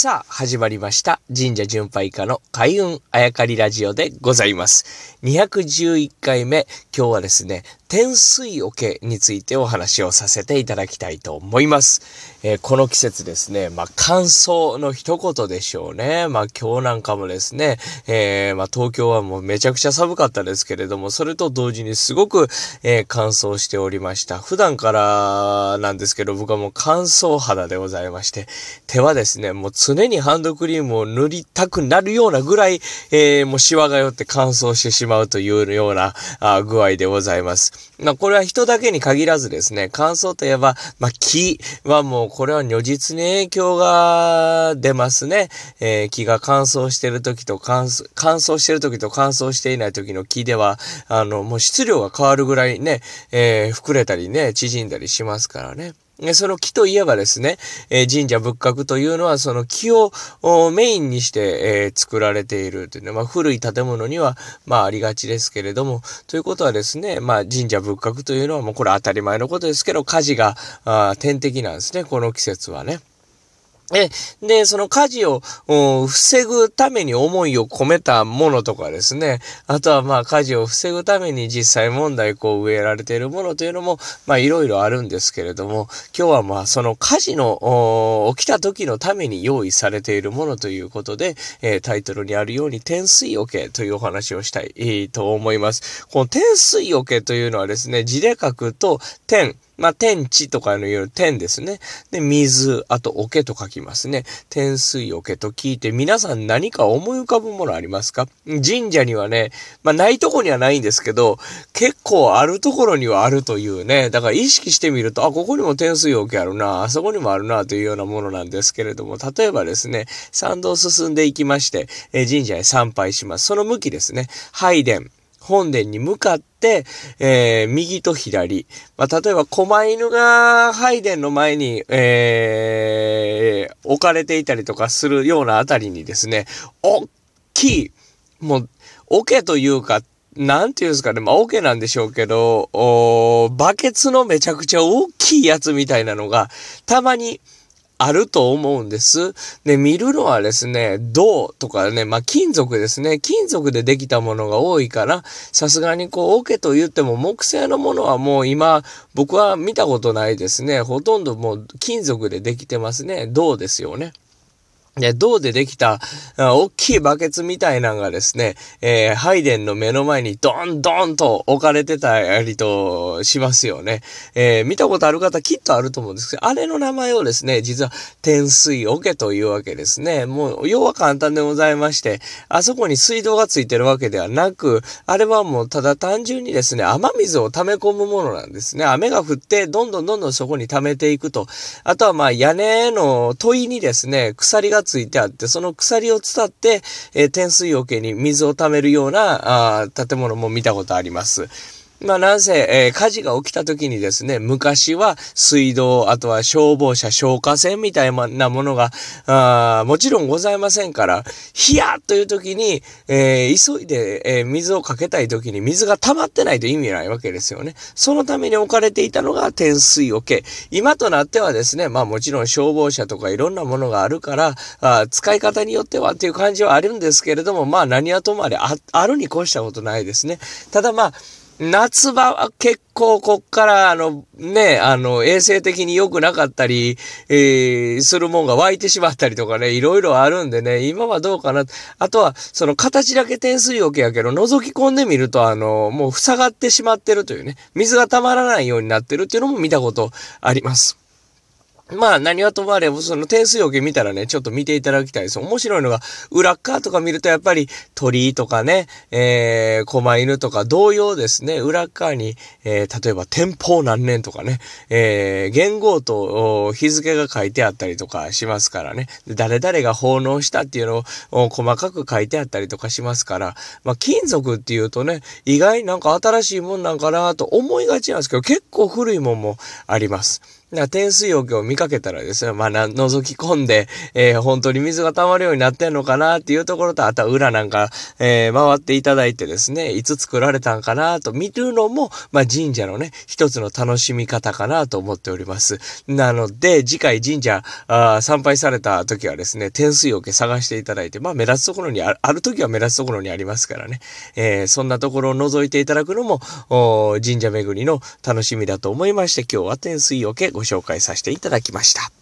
さあ、始まりました。神社巡拝家の開運あやかりラジオでございます。211回目、今日はですね、天水桶についてお話をさせていただきたいと思います。えー、この季節ですね、まあ、乾燥の一言でしょうね。まあ、今日なんかもですね、えー、まあ、東京はもうめちゃくちゃ寒かったですけれども、それと同時にすごく、えー、乾燥しておりました。普段からなんですけど、僕はもう乾燥肌でございまして、手はですね、もう常にハンドクリームを塗りたくなるようなぐらい、えもうシワが寄って乾燥してしまうというようなあ具合でございます。まあ、これは人だけに限らずですね、乾燥といえば、まあ、木はもう、これは如実に影響が出ますね。えー、木が乾燥してる時と乾燥、乾燥してる時と乾燥していない時の木では、あの、もう質量が変わるぐらいね、えー、膨れたりね、縮んだりしますからね。その木といえばですね、えー、神社仏閣というのはその木をメインにして、えー、作られているというの、まあ、古い建物には、まあ、ありがちですけれども、ということはですね、まあ、神社仏閣というのはもうこれ当たり前のことですけど、火事があ天敵なんですね、この季節はね。え、で、その火事を防ぐために思いを込めたものとかですね、あとはまあ火事を防ぐために実際問題こう植えられているものというのも、まあいろいろあるんですけれども、今日はまあその火事の起きた時のために用意されているものということで、えー、タイトルにあるように天水桶というお話をしたい、と思います。この天水桶というのはですね、字で書くと天、まあ、天地とかの言う天ですね。で、水、あと桶と書きますね。天水桶と聞いて皆さん何か思い浮かぶものありますか？神社にはね、まあ、ないとこにはないんですけど、結構あるところにはあるというね。だから意識してみると、あ、ここにも天水桶あるな、あそこにもあるな、というようなものなんですけれども、例えばですね、参道進んでいきまして、え神社へ参拝します。その向きですね。拝殿。本殿に向かって、えー、右と左。まあ、例えば、狛犬が拝殿の前に、えー、置かれていたりとかするようなあたりにですね、大きい、もう、桶というか、なんていうんですかね、まあ、桶なんでしょうけど、おバケツのめちゃくちゃ大きいやつみたいなのが、たまに、あると思うんです。で、見るのはですね、銅とかね、まあ、金属ですね。金属でできたものが多いから、さすがにこう、桶と言っても木製のものはもう今、僕は見たことないですね。ほとんどもう金属でできてますね。銅ですよね？で、銅でできた、大きいバケツみたいなのがですね、えー、ハイデンの目の前にドンドンと置かれてたりとしますよね。えー、見たことある方きっとあると思うんですけど、あれの名前をですね、実は天水桶というわけですね。もう、要は簡単でございまして、あそこに水道がついてるわけではなく、あれはもうただ単純にですね、雨水を溜め込むものなんですね。雨が降って、どんどんどんどんそこに溜めていくと。あとはまあ屋根の問いにですね、鎖がついてあって、その鎖を伝って、えー、天水桶に水を溜めるような、あ建物も見たことあります。まあ、なんせ、えー、火事が起きた時にですね、昔は水道、あとは消防車、消火栓みたいなものが、あもちろんございませんから、ヒヤッという時に、えー、急いで、えー、水をかけたい時に水が溜まってないと意味ないわけですよね。そのために置かれていたのが天水桶。今となってはですね、まあもちろん消防車とかいろんなものがあるから、あ使い方によってはっていう感じはあるんですけれども、まあ何はともあれあ、あるに越したことないですね。ただまあ、夏場は結構こっからあのね、あの衛生的に良くなかったり、えー、するもんが湧いてしまったりとかね、いろいろあるんでね、今はどうかな。あとは、その形だけ点水桶やけど、覗き込んでみるとあの、もう塞がってしまってるというね、水が溜まらないようになってるっていうのも見たことあります。まあ何はともあれ、その点数表見たらね、ちょっと見ていただきたいです。面白いのが、裏側とか見るとやっぱり鳥とかね、えー、狛犬とか同様ですね、裏側に、えー、例えば天保何年とかね、えー、元号と日付が書いてあったりとかしますからね、誰々が奉納したっていうのを細かく書いてあったりとかしますから、まあ金属っていうとね、意外になんか新しいもんなんかなと思いがちなんですけど、結構古いもんもあります。天水桶を見かけたらですね、まあ、覗き込んで、えー、本当に水が溜まるようになってんのかなっていうところと、あとは裏なんか、えー、回っていただいてですね、いつ作られたんかなと見るのも、まあ、神社のね、一つの楽しみ方かなと思っております。なので、次回神社あ参拝された時はですね、天水桶探していただいて、まあ、目立つところにある、ある時は目立つところにありますからね、えー、そんなところを覗いていただくのも、神社巡りの楽しみだと思いまして、今日は天水桶ご紹介させていただきました。